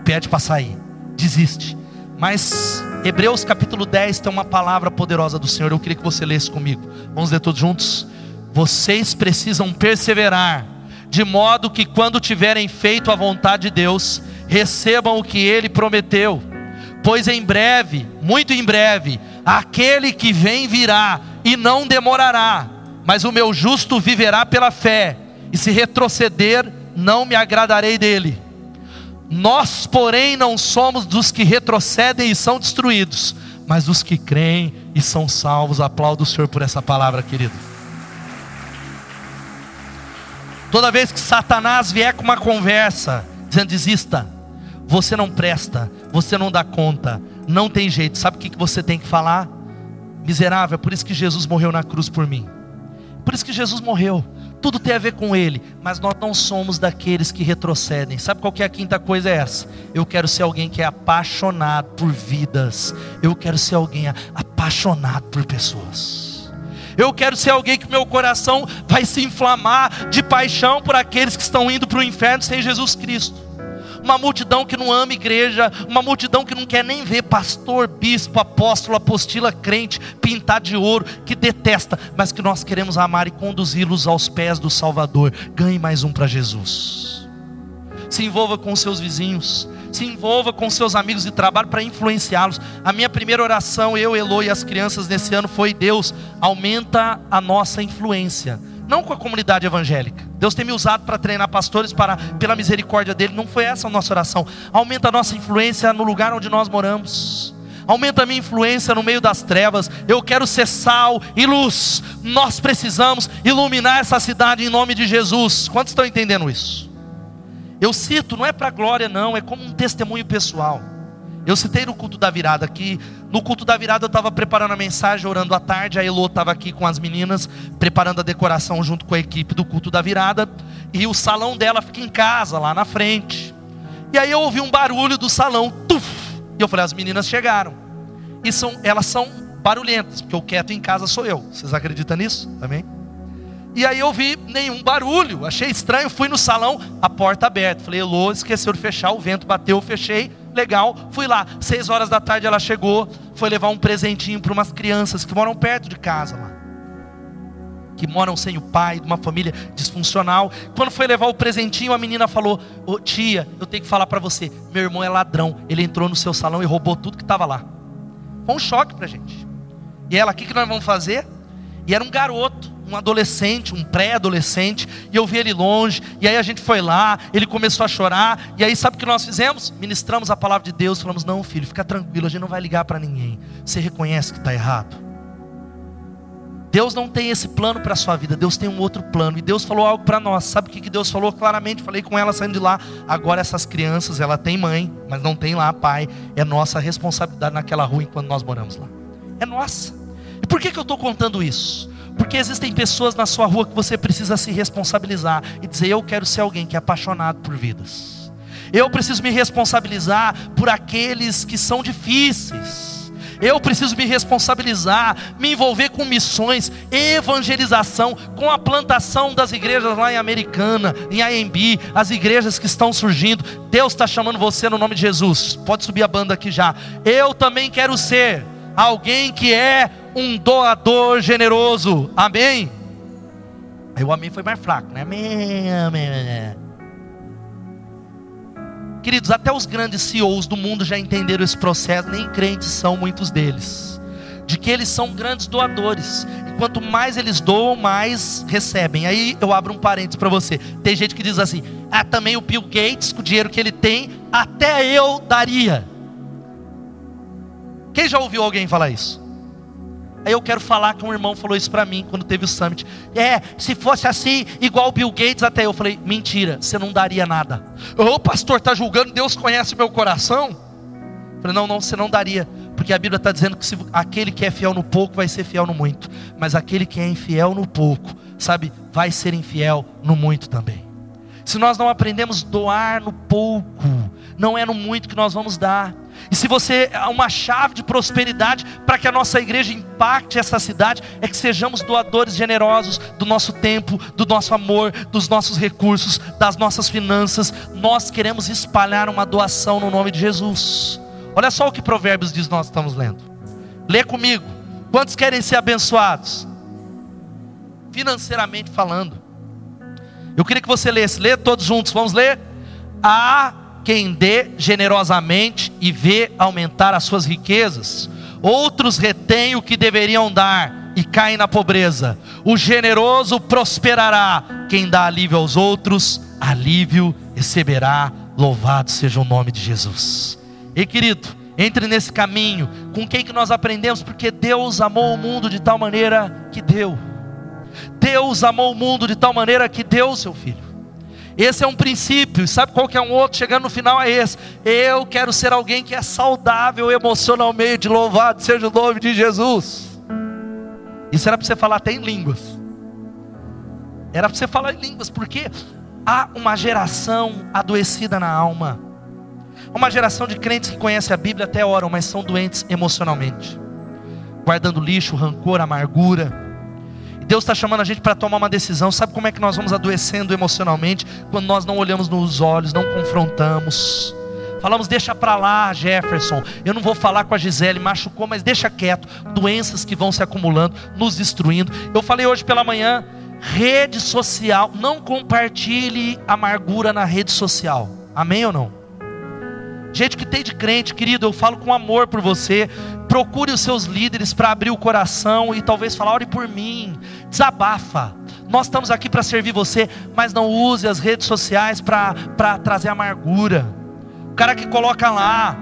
S1: pede para sair, desiste. Mas Hebreus capítulo 10 tem uma palavra poderosa do Senhor, eu queria que você lesse comigo. Vamos ler todos juntos? Vocês precisam perseverar de modo que quando tiverem feito a vontade de Deus, recebam o que ele prometeu. Pois em breve, muito em breve, aquele que vem virá e não demorará, mas o meu justo viverá pela fé, e se retroceder, não me agradarei dele. Nós, porém, não somos dos que retrocedem e são destruídos, mas dos que creem e são salvos. Aplaudo o Senhor por essa palavra, querido. Toda vez que Satanás vier com uma conversa, dizendo desista, você não presta, você não dá conta, não tem jeito, sabe o que você tem que falar? Miserável, é por isso que Jesus morreu na cruz por mim, por isso que Jesus morreu, tudo tem a ver com Ele, mas nós não somos daqueles que retrocedem. Sabe qual que é a quinta coisa? É essa. Eu quero ser alguém que é apaixonado por vidas. Eu quero ser alguém apaixonado por pessoas. Eu quero ser alguém que meu coração vai se inflamar de paixão por aqueles que estão indo para o inferno sem Jesus Cristo. Uma multidão que não ama igreja, uma multidão que não quer nem ver pastor, bispo, apóstolo, apostila, crente, pintar de ouro, que detesta, mas que nós queremos amar e conduzi-los aos pés do Salvador. Ganhe mais um para Jesus. Se envolva com seus vizinhos, se envolva com seus amigos de trabalho para influenciá-los. A minha primeira oração, eu, Elo e as crianças nesse ano foi: Deus, aumenta a nossa influência. Não com a comunidade evangélica. Deus tem me usado para treinar pastores para, pela misericórdia dele. Não foi essa a nossa oração. Aumenta a nossa influência no lugar onde nós moramos. Aumenta a minha influência no meio das trevas. Eu quero ser sal e luz. Nós precisamos iluminar essa cidade em nome de Jesus. Quantos estão entendendo isso? Eu cito, não é para glória, não, é como um testemunho pessoal. Eu citei no culto da virada aqui. No culto da virada eu estava preparando a mensagem, orando à tarde. A Elô estava aqui com as meninas, preparando a decoração junto com a equipe do culto da virada. E o salão dela fica em casa, lá na frente. E aí eu ouvi um barulho do salão. Tuf! E eu falei, as meninas chegaram. E são, elas são barulhentas, porque o quieto em casa sou eu. Vocês acreditam nisso? Também? E aí eu vi nenhum barulho, achei estranho, fui no salão, a porta aberta. Falei, Elô, esqueceu de fechar, o vento bateu, fechei, legal. Fui lá, seis horas da tarde ela chegou, foi levar um presentinho para umas crianças que moram perto de casa lá. Que moram sem o pai, de uma família disfuncional. Quando foi levar o presentinho, a menina falou: Ô tia, eu tenho que falar para você, meu irmão é ladrão. Ele entrou no seu salão e roubou tudo que estava lá. Foi um choque para gente. E ela, o que, que nós vamos fazer? E era um garoto um adolescente, um pré-adolescente, e eu vi ele longe, e aí a gente foi lá, ele começou a chorar, e aí sabe o que nós fizemos? Ministramos a palavra de Deus, falamos: não, filho, fica tranquilo, a gente não vai ligar para ninguém. Você reconhece que está errado. Deus não tem esse plano para a sua vida, Deus tem um outro plano. E Deus falou algo para nós. Sabe o que Deus falou claramente? Falei com ela saindo de lá. Agora essas crianças, ela tem mãe, mas não tem lá pai. É nossa responsabilidade naquela rua enquanto nós moramos lá. É nossa. E por que, que eu estou contando isso? Porque existem pessoas na sua rua que você precisa se responsabilizar e dizer: Eu quero ser alguém que é apaixonado por vidas. Eu preciso me responsabilizar por aqueles que são difíceis. Eu preciso me responsabilizar, me envolver com missões, evangelização, com a plantação das igrejas lá em Americana, em AMB, as igrejas que estão surgindo. Deus está chamando você no nome de Jesus. Pode subir a banda aqui já. Eu também quero ser alguém que é um doador generoso. Amém? Aí o amém foi mais fraco, né? Amém, amém, amém. Queridos, até os grandes CEOs do mundo já entenderam esse processo, nem crentes são muitos deles. De que eles são grandes doadores. E quanto mais eles doam, mais recebem. Aí eu abro um parênteses para você. Tem gente que diz assim: ah, também o Bill Gates, com o dinheiro que ele tem, até eu daria. Quem já ouviu alguém falar isso? Aí eu quero falar que um irmão falou isso para mim quando teve o summit. É, se fosse assim, igual o Bill Gates até eu falei, mentira, você não daria nada. Ô pastor, está julgando, Deus conhece meu coração? Eu falei, não, não, você não daria. Porque a Bíblia está dizendo que se, aquele que é fiel no pouco vai ser fiel no muito. Mas aquele que é infiel no pouco, sabe, vai ser infiel no muito também. Se nós não aprendemos doar no pouco, não é no muito que nós vamos dar. E se você é uma chave de prosperidade para que a nossa igreja impacte essa cidade, é que sejamos doadores generosos do nosso tempo, do nosso amor, dos nossos recursos, das nossas finanças. Nós queremos espalhar uma doação no nome de Jesus. Olha só o que Provérbios diz, nós estamos lendo. Lê comigo. Quantos querem ser abençoados? Financeiramente falando. Eu queria que você lesse, lê todos juntos, vamos ler? A quem dê generosamente e vê aumentar as suas riquezas. Outros retêm o que deveriam dar e caem na pobreza. O generoso prosperará. Quem dá alívio aos outros, alívio receberá. Louvado seja o nome de Jesus. E querido, entre nesse caminho. Com quem que nós aprendemos? Porque Deus amou o mundo de tal maneira que deu. Deus amou o mundo de tal maneira que deu seu filho. Esse é um princípio, sabe qual que é um outro? Chegando no final é esse. Eu quero ser alguém que é saudável emocionalmente, louvado seja o nome de Jesus. Isso era para você falar até em línguas. Era para você falar em línguas, porque há uma geração adoecida na alma. Uma geração de crentes que conhecem a Bíblia até oram, mas são doentes emocionalmente. Guardando lixo, rancor, amargura Deus está chamando a gente para tomar uma decisão. Sabe como é que nós vamos adoecendo emocionalmente? Quando nós não olhamos nos olhos, não confrontamos. Falamos, deixa para lá, Jefferson. Eu não vou falar com a Gisele, machucou, mas deixa quieto. Doenças que vão se acumulando, nos destruindo. Eu falei hoje pela manhã, rede social, não compartilhe amargura na rede social. Amém ou não? Gente que tem de crente, querido, eu falo com amor por você. Procure os seus líderes para abrir o coração e talvez falar, ore por mim. Desabafa. Nós estamos aqui para servir você, mas não use as redes sociais para trazer amargura. O cara que coloca lá,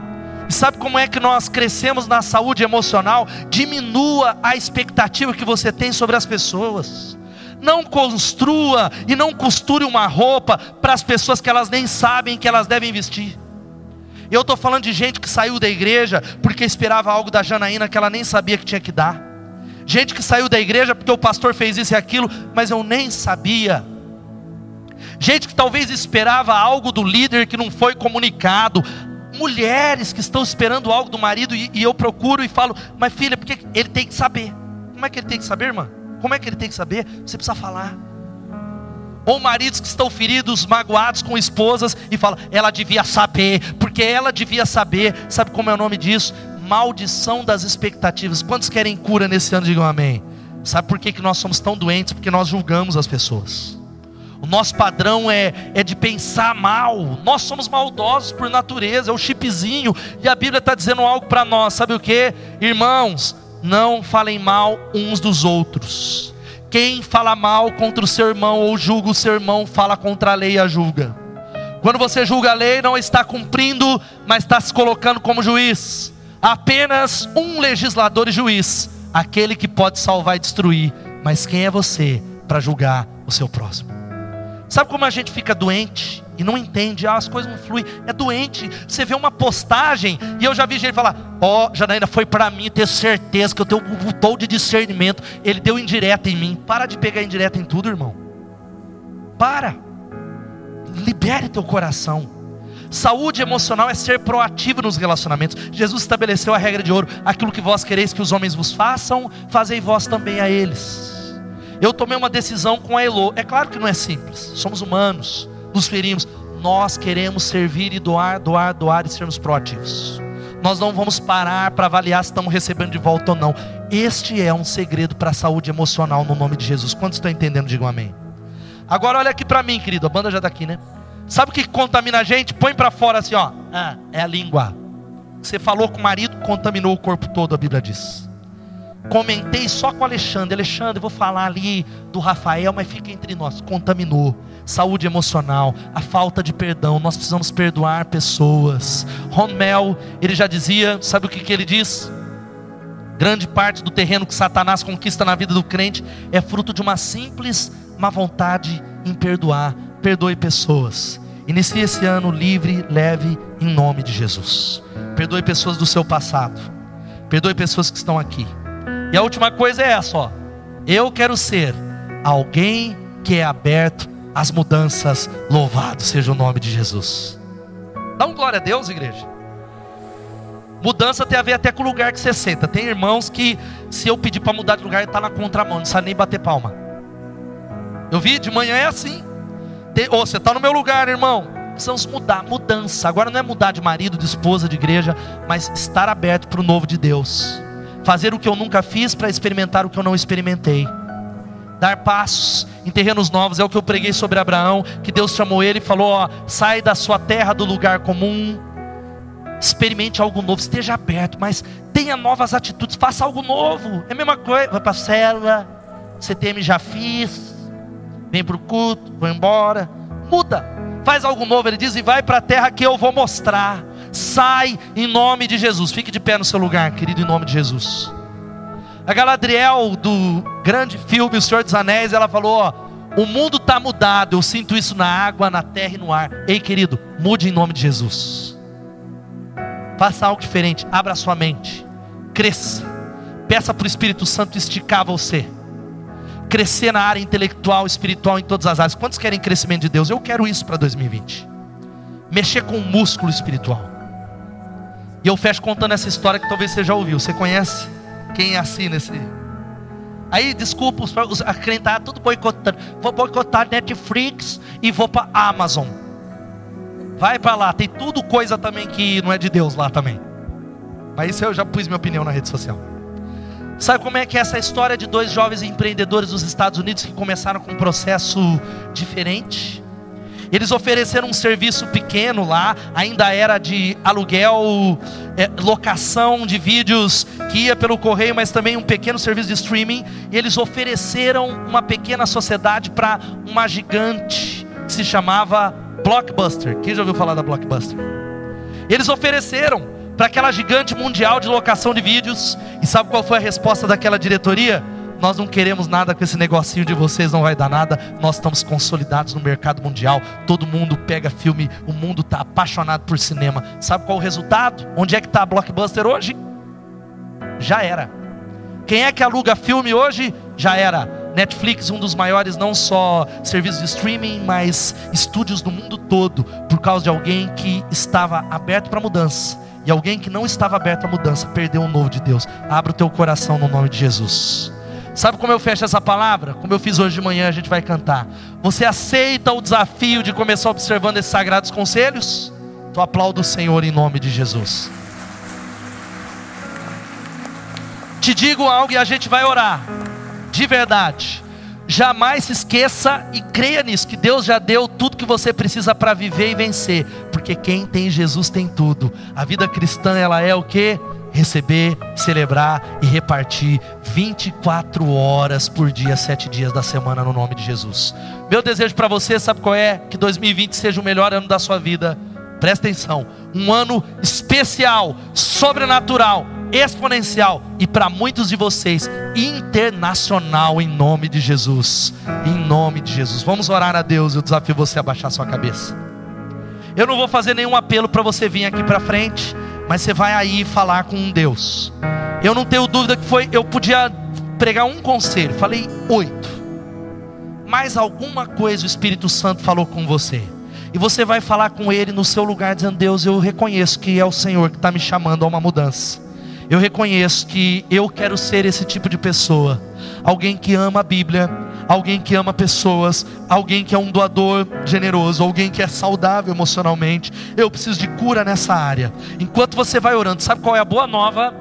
S1: e sabe como é que nós crescemos na saúde emocional? Diminua a expectativa que você tem sobre as pessoas. Não construa e não costure uma roupa para as pessoas que elas nem sabem que elas devem vestir. Eu estou falando de gente que saiu da igreja porque esperava algo da Janaína que ela nem sabia que tinha que dar. Gente que saiu da igreja porque o pastor fez isso e aquilo, mas eu nem sabia. Gente que talvez esperava algo do líder que não foi comunicado. Mulheres que estão esperando algo do marido e, e eu procuro e falo, mas filha, porque ele tem que saber. Como é que ele tem que saber, irmã? Como é que ele tem que saber? Você precisa falar ou maridos que estão feridos, magoados com esposas e fala, ela devia saber, porque ela devia saber. Sabe como é o nome disso? Maldição das expectativas. Quantos querem cura nesse ano? Digam amém. Sabe por que, que nós somos tão doentes? Porque nós julgamos as pessoas. O nosso padrão é, é de pensar mal. Nós somos maldosos por natureza, é o chipzinho. E a Bíblia está dizendo algo para nós. Sabe o que? Irmãos, não falem mal uns dos outros. Quem fala mal contra o seu irmão ou julga o seu irmão, fala contra a lei e a julga. Quando você julga a lei, não está cumprindo, mas está se colocando como juiz. Apenas um legislador e juiz, aquele que pode salvar e destruir. Mas quem é você para julgar o seu próximo? Sabe como a gente fica doente e não entende, ah, as coisas não fluem, é doente. Você vê uma postagem e eu já vi gente falar: Ó, oh, Janaína, foi para mim ter certeza que eu tenho um botão de discernimento. Ele deu indireta em mim. Para de pegar indireta em tudo, irmão. Para. Libere teu coração. Saúde emocional é ser proativo nos relacionamentos. Jesus estabeleceu a regra de ouro: aquilo que vós quereis que os homens vos façam, fazei vós também a eles. Eu tomei uma decisão com a Elo. É claro que não é simples. Somos humanos, nos ferimos. Nós queremos servir e doar, doar, doar e sermos proativos. Nós não vamos parar para avaliar se estamos recebendo de volta ou não. Este é um segredo para a saúde emocional no nome de Jesus. Quantos estão entendendo? Digam amém. Agora olha aqui para mim, querido. A banda já está aqui, né? Sabe o que contamina a gente? Põe para fora assim, ó. Ah, é a língua. Você falou com o marido, contaminou o corpo todo, a Bíblia diz. Comentei só com o Alexandre. Alexandre, vou falar ali do Rafael, mas fica entre nós. Contaminou. Saúde emocional, a falta de perdão. Nós precisamos perdoar pessoas. Ron Mel, ele já dizia, sabe o que, que ele diz? Grande parte do terreno que Satanás conquista na vida do crente é fruto de uma simples má vontade em perdoar. Perdoe pessoas. Inicie esse ano livre, leve, em nome de Jesus. Perdoe pessoas do seu passado. Perdoe pessoas que estão aqui. E a última coisa é essa, ó. Eu quero ser alguém que é aberto às mudanças. Louvado seja o nome de Jesus. Dá um glória a Deus, igreja. Mudança tem a ver até com o lugar que você senta. Tem irmãos que, se eu pedir para mudar de lugar, está na contramão, não sabe nem bater palma. Eu vi, de manhã é assim. Tem, oh, você está no meu lugar, irmão. Precisamos mudar, mudança. Agora não é mudar de marido, de esposa, de igreja, mas estar aberto para o novo de Deus fazer o que eu nunca fiz para experimentar o que eu não experimentei. Dar passos em terrenos novos, é o que eu preguei sobre Abraão, que Deus chamou ele e falou: ó, sai da sua terra, do lugar comum, experimente algo novo, esteja aberto, mas tenha novas atitudes, faça algo novo. É a mesma coisa, vai para a célula, CTM já fiz, vem para o culto, vou embora, muda, faz algo novo. Ele diz: e vai para a terra que eu vou mostrar. Sai em nome de Jesus. Fique de pé no seu lugar, querido, em nome de Jesus. A Galadriel do grande filme O Senhor dos Anéis, ela falou: ó, o mundo está mudado. Eu sinto isso na água, na terra e no ar. Ei, querido, mude em nome de Jesus. Faça algo diferente. Abra sua mente. Cresça. Peça para o Espírito Santo esticar você. Crescer na área intelectual, espiritual, em todas as áreas. Quantos querem crescimento de Deus? Eu quero isso para 2020. Mexer com o músculo espiritual. E eu fecho contando essa história que talvez você já ouviu. Você conhece quem é assim nesse? Aí, desculpa, os, os a tá tudo boicotando. Vou boicotar Netflix e vou para Amazon. Vai para lá, tem tudo coisa também que não é de Deus lá também. Mas isso eu já pus minha opinião na rede social. Sabe como é que é essa história de dois jovens empreendedores dos Estados Unidos que começaram com um processo diferente? Eles ofereceram um serviço pequeno lá, ainda era de aluguel, é, locação de vídeos que ia pelo correio, mas também um pequeno serviço de streaming. E eles ofereceram uma pequena sociedade para uma gigante que se chamava Blockbuster. Quem já ouviu falar da Blockbuster? Eles ofereceram para aquela gigante mundial de locação de vídeos. E sabe qual foi a resposta daquela diretoria? Nós não queremos nada com esse negocinho de vocês, não vai dar nada. Nós estamos consolidados no mercado mundial. Todo mundo pega filme, o mundo está apaixonado por cinema. Sabe qual o resultado? Onde é que está a Blockbuster hoje? Já era. Quem é que aluga filme hoje? Já era. Netflix, um dos maiores, não só serviços de streaming, mas estúdios do mundo todo, por causa de alguém que estava aberto para mudança. E alguém que não estava aberto à mudança perdeu o novo de Deus. Abra o teu coração no nome de Jesus. Sabe como eu fecho essa palavra? Como eu fiz hoje de manhã, a gente vai cantar. Você aceita o desafio de começar observando esses sagrados conselhos? Então aplaudo o Senhor em nome de Jesus. Te digo algo e a gente vai orar. De verdade. Jamais se esqueça e creia nisso, que Deus já deu tudo que você precisa para viver e vencer. Porque quem tem Jesus tem tudo. A vida cristã, ela é o que? receber, celebrar e repartir 24 horas por dia, sete dias da semana, no nome de Jesus. Meu desejo para você, sabe qual é? Que 2020 seja o melhor ano da sua vida. Presta atenção, um ano especial, sobrenatural, exponencial e para muitos de vocês internacional em nome de Jesus. Em nome de Jesus. Vamos orar a Deus. Eu desafio você a baixar sua cabeça. Eu não vou fazer nenhum apelo para você vir aqui para frente mas você vai aí falar com um Deus. Eu não tenho dúvida que foi, eu podia pregar um conselho, falei oito. Mais alguma coisa o Espírito Santo falou com você. E você vai falar com Ele no seu lugar, dizendo: Deus, eu reconheço que é o Senhor que está me chamando a uma mudança. Eu reconheço que eu quero ser esse tipo de pessoa, alguém que ama a Bíblia, alguém que ama pessoas, alguém que é um doador generoso, alguém que é saudável emocionalmente. Eu preciso de cura nessa área. Enquanto você vai orando, sabe qual é a boa nova?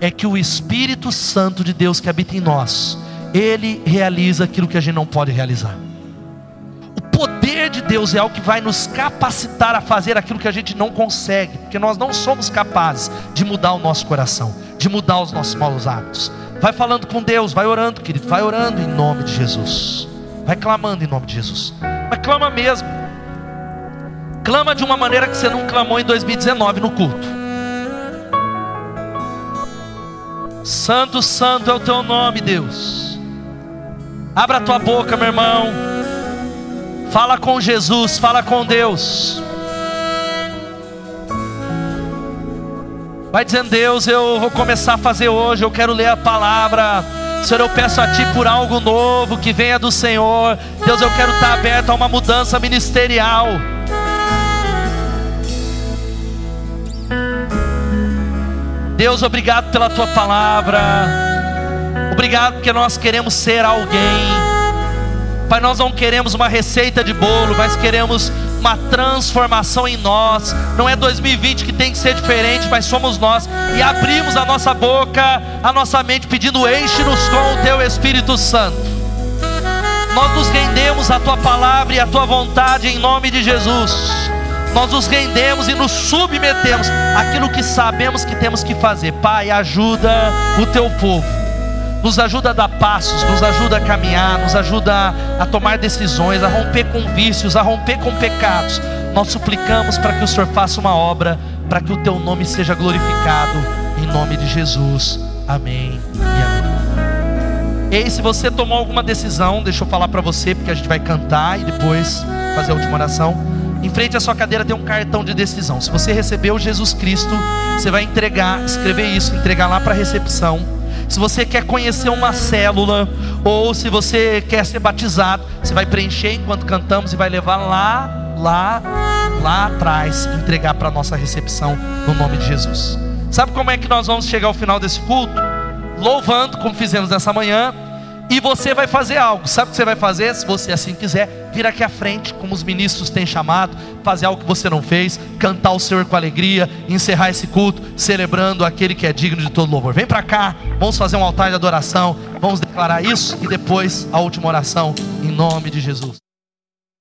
S1: É que o Espírito Santo de Deus que habita em nós, ele realiza aquilo que a gente não pode realizar. O poder de Deus é algo que vai nos capacitar a fazer aquilo que a gente não consegue, porque nós não somos capazes de mudar o nosso coração, de mudar os nossos maus hábitos. Vai falando com Deus, vai orando, querido, vai orando em nome de Jesus. Vai clamando em nome de Jesus. Mas clama mesmo. Clama de uma maneira que você não clamou em 2019 no culto. Santo, santo é o teu nome, Deus. Abra a tua boca, meu irmão. Fala com Jesus, fala com Deus. Vai dizendo, Deus, eu vou começar a fazer hoje, eu quero ler a palavra. Senhor, eu peço a Ti por algo novo que venha do Senhor. Deus, eu quero estar aberto a uma mudança ministerial. Deus, obrigado pela Tua palavra. Obrigado porque nós queremos ser alguém. Pai, nós não queremos uma receita de bolo, mas queremos uma transformação em nós. Não é 2020 que tem que ser diferente, mas somos nós. E abrimos a nossa boca, a nossa mente, pedindo: enche-nos com o teu Espírito Santo. Nós nos rendemos à tua palavra e à tua vontade em nome de Jesus. Nós nos rendemos e nos submetemos àquilo que sabemos que temos que fazer. Pai, ajuda o teu povo nos ajuda a dar passos, nos ajuda a caminhar, nos ajuda a tomar decisões, a romper com vícios, a romper com pecados. Nós suplicamos para que o Senhor faça uma obra, para que o teu nome seja glorificado, em nome de Jesus. Amém e amém. E aí, se você tomou alguma decisão, deixa eu falar para você, porque a gente vai cantar e depois fazer a última oração. Em frente à sua cadeira tem um cartão de decisão. Se você recebeu Jesus Cristo, você vai entregar, escrever isso, entregar lá para a recepção se você quer conhecer uma célula, ou se você quer ser batizado, você vai preencher enquanto cantamos e vai levar lá, lá, lá atrás, entregar para a nossa recepção no nome de Jesus. Sabe como é que nós vamos chegar ao final desse culto? Louvando, como fizemos nessa manhã, e você vai fazer algo. Sabe o que você vai fazer? Se você assim quiser, vir aqui à frente, como os ministros têm chamado, fazer algo que você não fez, cantar o Senhor com alegria, encerrar esse culto, celebrando aquele que é digno de todo louvor. Vem para cá, vamos fazer um altar de adoração, vamos declarar isso e depois a última oração, em nome de Jesus.